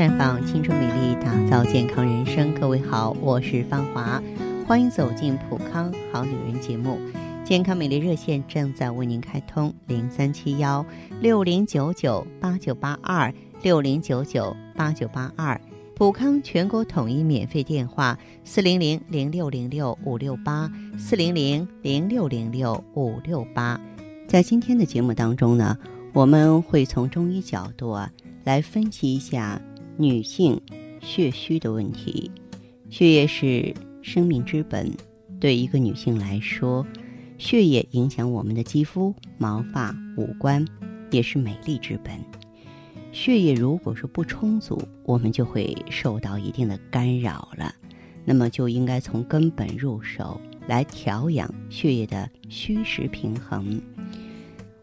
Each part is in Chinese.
绽放青春美丽，打造健康人生。各位好，我是芳华，欢迎走进普康好女人节目。健康美丽热线正在为您开通，零三七幺六零九九八九八二六零九九八九八二。普康全国统一免费电话：四零零零六零六五六八四零零零六零六五六八。在今天的节目当中呢，我们会从中医角度啊来分析一下。女性血虚的问题，血液是生命之本。对一个女性来说，血液影响我们的肌肤、毛发、五官，也是美丽之本。血液如果是不充足，我们就会受到一定的干扰了。那么就应该从根本入手来调养血液的虚实平衡。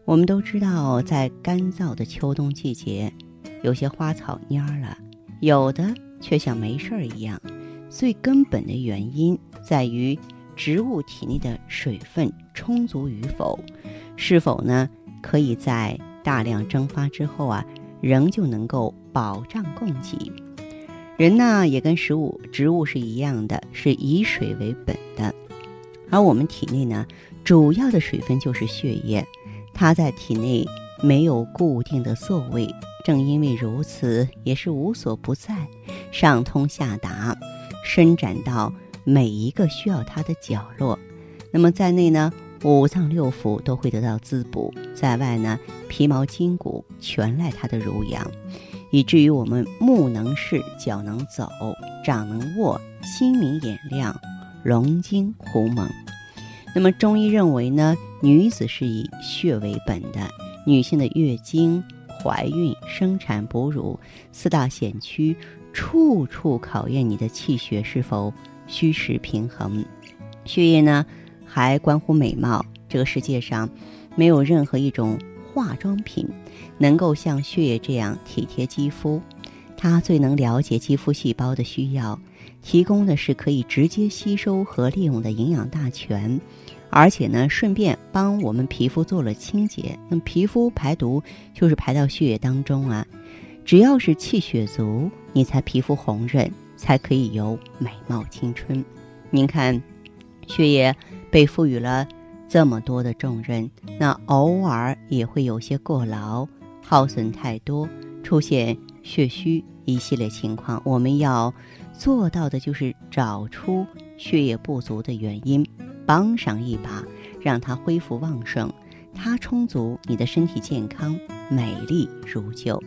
我们都知道，在干燥的秋冬季节，有些花草蔫了。有的却像没事儿一样，最根本的原因在于植物体内的水分充足与否，是否呢可以在大量蒸发之后啊，仍旧能够保障供给。人呢也跟食物、植物是一样的，是以水为本的，而我们体内呢主要的水分就是血液，它在体内没有固定的座位。正因为如此，也是无所不在，上通下达，伸展到每一个需要它的角落。那么在内呢，五脏六腑都会得到滋补；在外呢，皮毛筋骨全赖它的濡养，以至于我们目能视，脚能走，掌能握，心明眼亮，龙精虎猛。那么中医认为呢，女子是以血为本的，女性的月经。怀孕、生产、哺乳四大险区，处处考验你的气血是否虚实平衡。血液呢，还关乎美貌。这个世界上，没有任何一种化妆品能够像血液这样体贴肌肤。它最能了解肌肤细胞的需要，提供的是可以直接吸收和利用的营养大全。而且呢，顺便帮我们皮肤做了清洁。那皮肤排毒就是排到血液当中啊。只要是气血足，你才皮肤红润，才可以有美貌青春。您看，血液被赋予了这么多的重任，那偶尔也会有些过劳、耗损太多，出现血虚一系列情况。我们要做到的就是找出血液不足的原因。帮上一把，让它恢复旺盛，它充足，你的身体健康，美丽如旧。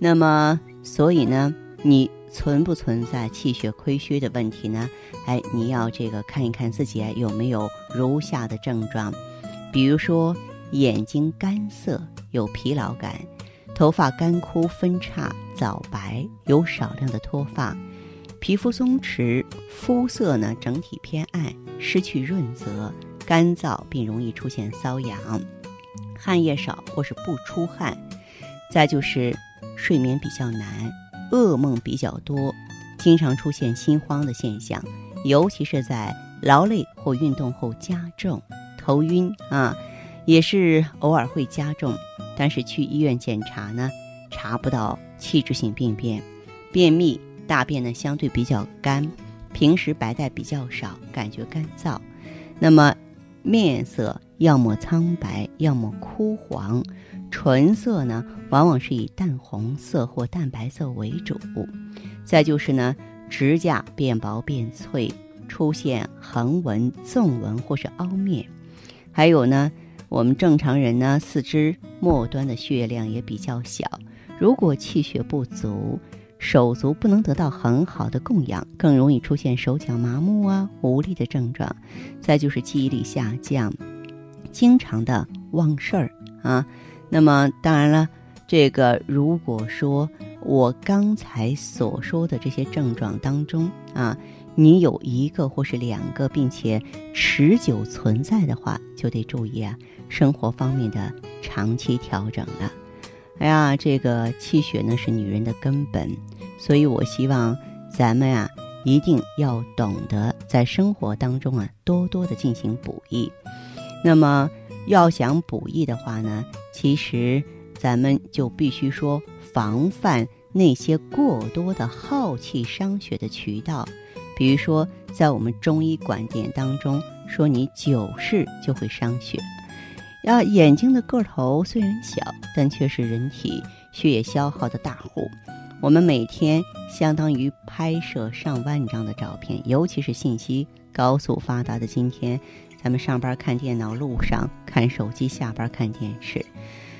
那么，所以呢，你存不存在气血亏虚的问题呢？哎，你要这个看一看自己有没有如下的症状，比如说眼睛干涩，有疲劳感；头发干枯分叉早白，有少量的脱发；皮肤松弛，肤色呢整体偏暗。失去润泽、干燥，并容易出现瘙痒，汗液少或是不出汗，再就是睡眠比较难，噩梦比较多，经常出现心慌的现象，尤其是在劳累或运动后加重，头晕啊，也是偶尔会加重，但是去医院检查呢，查不到器质性病变，便秘，大便呢相对比较干。平时白带比较少，感觉干燥，那么面色要么苍白，要么枯黄，唇色呢往往是以淡红色或淡白色为主。再就是呢，指甲变薄变脆，出现横纹、纵纹或是凹面。还有呢，我们正常人呢，四肢末端的血量也比较小，如果气血不足。手足不能得到很好的供养，更容易出现手脚麻木啊、无力的症状。再就是记忆力下降，经常的忘事儿啊。那么当然了，这个如果说我刚才所说的这些症状当中啊，你有一个或是两个，并且持久存在的话，就得注意啊，生活方面的长期调整了。哎呀，这个气血呢是女人的根本，所以我希望咱们啊一定要懂得在生活当中啊多多的进行补益。那么要想补益的话呢，其实咱们就必须说防范那些过多的耗气伤血的渠道。比如说，在我们中医观点当中说，你久视就会伤血。啊，眼睛的个头虽然小，但却是人体血液消耗的大户。我们每天相当于拍摄上万张的照片，尤其是信息高速发达的今天，咱们上班看电脑，路上看手机，下班看电视，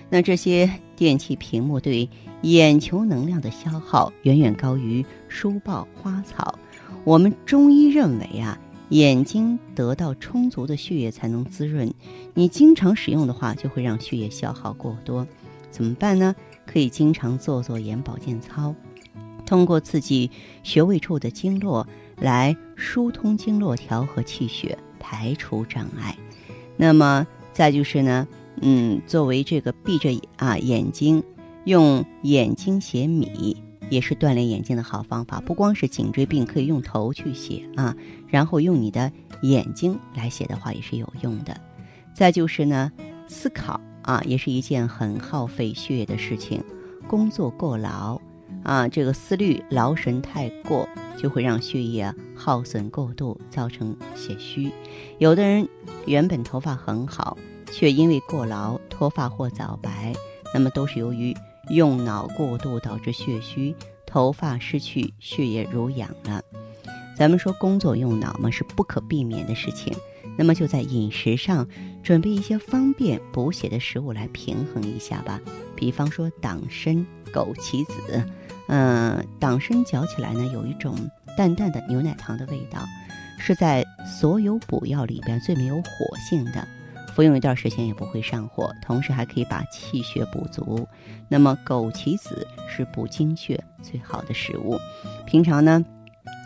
那这些电器屏幕对眼球能量的消耗远远高于书报、花草。我们中医认为啊，眼睛得到充足的血液才能滋润，你经常使用的话，就会让血液消耗过多。怎么办呢？可以经常做做眼保健操，通过刺激穴位处的经络来疏通经络、调和气血、排除障碍。那么再就是呢，嗯，作为这个闭着啊眼睛用眼睛写米，也是锻炼眼睛的好方法。不光是颈椎病可以用头去写啊，然后用你的眼睛来写的话也是有用的。再就是呢，思考。啊，也是一件很耗费血液的事情。工作过劳，啊，这个思虑劳神太过，就会让血液耗损过度，造成血虚。有的人原本头发很好，却因为过劳脱发或早白，那么都是由于用脑过度导致血虚，头发失去血液濡养了。咱们说工作用脑嘛，是不可避免的事情。那么就在饮食上准备一些方便补血的食物来平衡一下吧，比方说党参、枸杞子。嗯，党参嚼起来呢，有一种淡淡的牛奶糖的味道，是在所有补药里边最没有火性的，服用一段时间也不会上火，同时还可以把气血补足。那么枸杞子是补精血最好的食物，平常呢，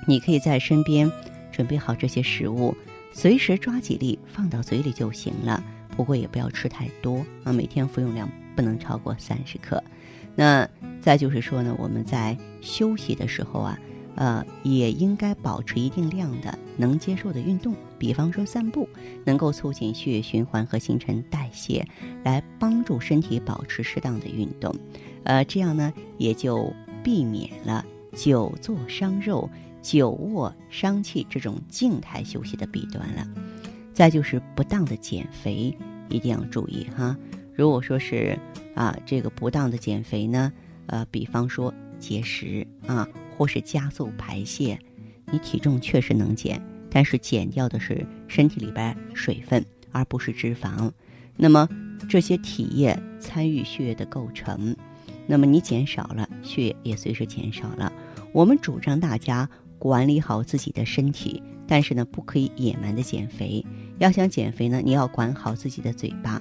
你可以在身边准备好这些食物。随时抓几粒放到嘴里就行了，不过也不要吃太多啊，每天服用量不能超过三十克。那再就是说呢，我们在休息的时候啊，呃，也应该保持一定量的能接受的运动，比方说散步，能够促进血液循环和新陈代谢，来帮助身体保持适当的运动。呃，这样呢，也就避免了久坐伤肉。久卧伤气这种静态休息的弊端了，再就是不当的减肥一定要注意哈。如果说是啊这个不当的减肥呢，呃，比方说节食啊，或是加速排泄，你体重确实能减，但是减掉的是身体里边水分，而不是脂肪。那么这些体液参与血液的构成，那么你减少了，血液也随之减少了。我们主张大家。管理好自己的身体，但是呢，不可以野蛮的减肥。要想减肥呢，你要管好自己的嘴巴，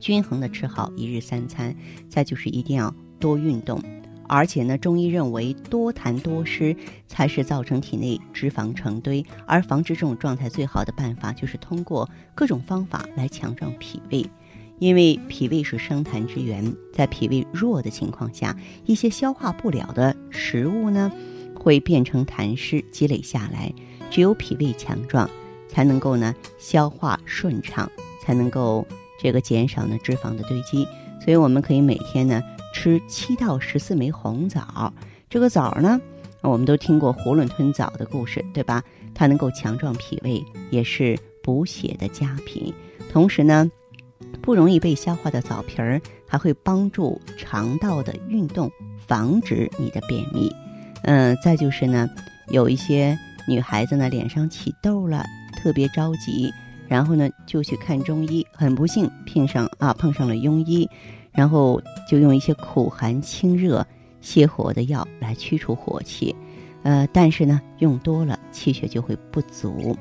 均衡的吃好一日三餐。再就是一定要多运动，而且呢，中医认为多痰多湿才是造成体内脂肪成堆，而防止这种状态最好的办法就是通过各种方法来强壮脾胃，因为脾胃是生痰之源，在脾胃弱的情况下，一些消化不了的食物呢。会变成痰湿积累下来，只有脾胃强壮，才能够呢消化顺畅，才能够这个减少呢脂肪的堆积。所以我们可以每天呢吃七到十四枚红枣。这个枣呢，我们都听过囫囵吞枣的故事，对吧？它能够强壮脾胃，也是补血的佳品。同时呢，不容易被消化的枣皮儿还会帮助肠道的运动，防止你的便秘。嗯，再就是呢，有一些女孩子呢脸上起痘了，特别着急，然后呢就去看中医，很不幸碰上啊碰上了庸医，然后就用一些苦寒清热泻火的药来驱除火气，呃，但是呢用多了气血就会不足。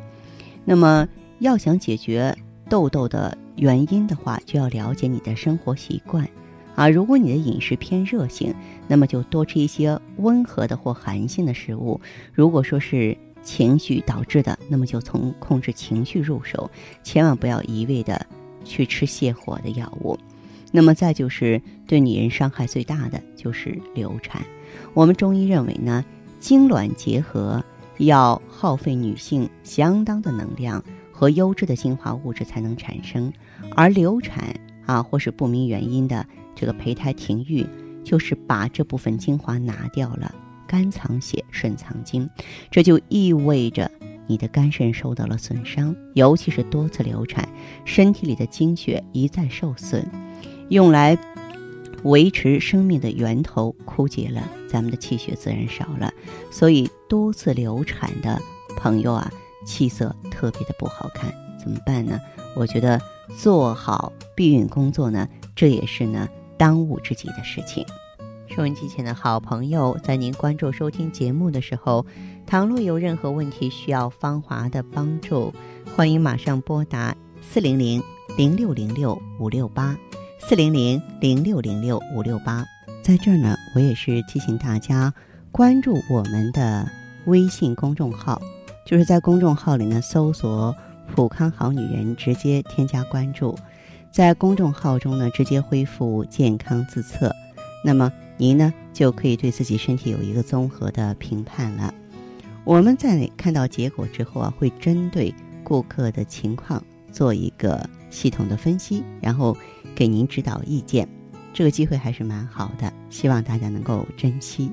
那么要想解决痘痘的原因的话，就要了解你的生活习惯。啊，如果你的饮食偏热性，那么就多吃一些温和的或寒性的食物。如果说是情绪导致的，那么就从控制情绪入手，千万不要一味的去吃泻火的药物。那么再就是对女人伤害最大的就是流产。我们中医认为呢，精卵结合要耗费女性相当的能量和优质的精华物质才能产生，而流产啊或是不明原因的。这个胚胎停育，就是把这部分精华拿掉了。肝藏血，肾藏精，这就意味着你的肝肾受到了损伤，尤其是多次流产，身体里的精血一再受损，用来维持生命的源头枯竭了，咱们的气血自然少了。所以多次流产的朋友啊，气色特别的不好看，怎么办呢？我觉得做好避孕工作呢，这也是呢当务之急的事情。收音机前的好朋友，在您关注收听节目的时候，倘若有任何问题需要芳华的帮助，欢迎马上拨打四零零零六零六五六八四零零零六零六五六八。在这儿呢，我也是提醒大家关注我们的微信公众号，就是在公众号里呢搜索“普康好女人”，直接添加关注，在公众号中呢直接恢复健康自测，那么。您呢就可以对自己身体有一个综合的评判了。我们在看到结果之后啊，会针对顾客的情况做一个系统的分析，然后给您指导意见。这个机会还是蛮好的，希望大家能够珍惜。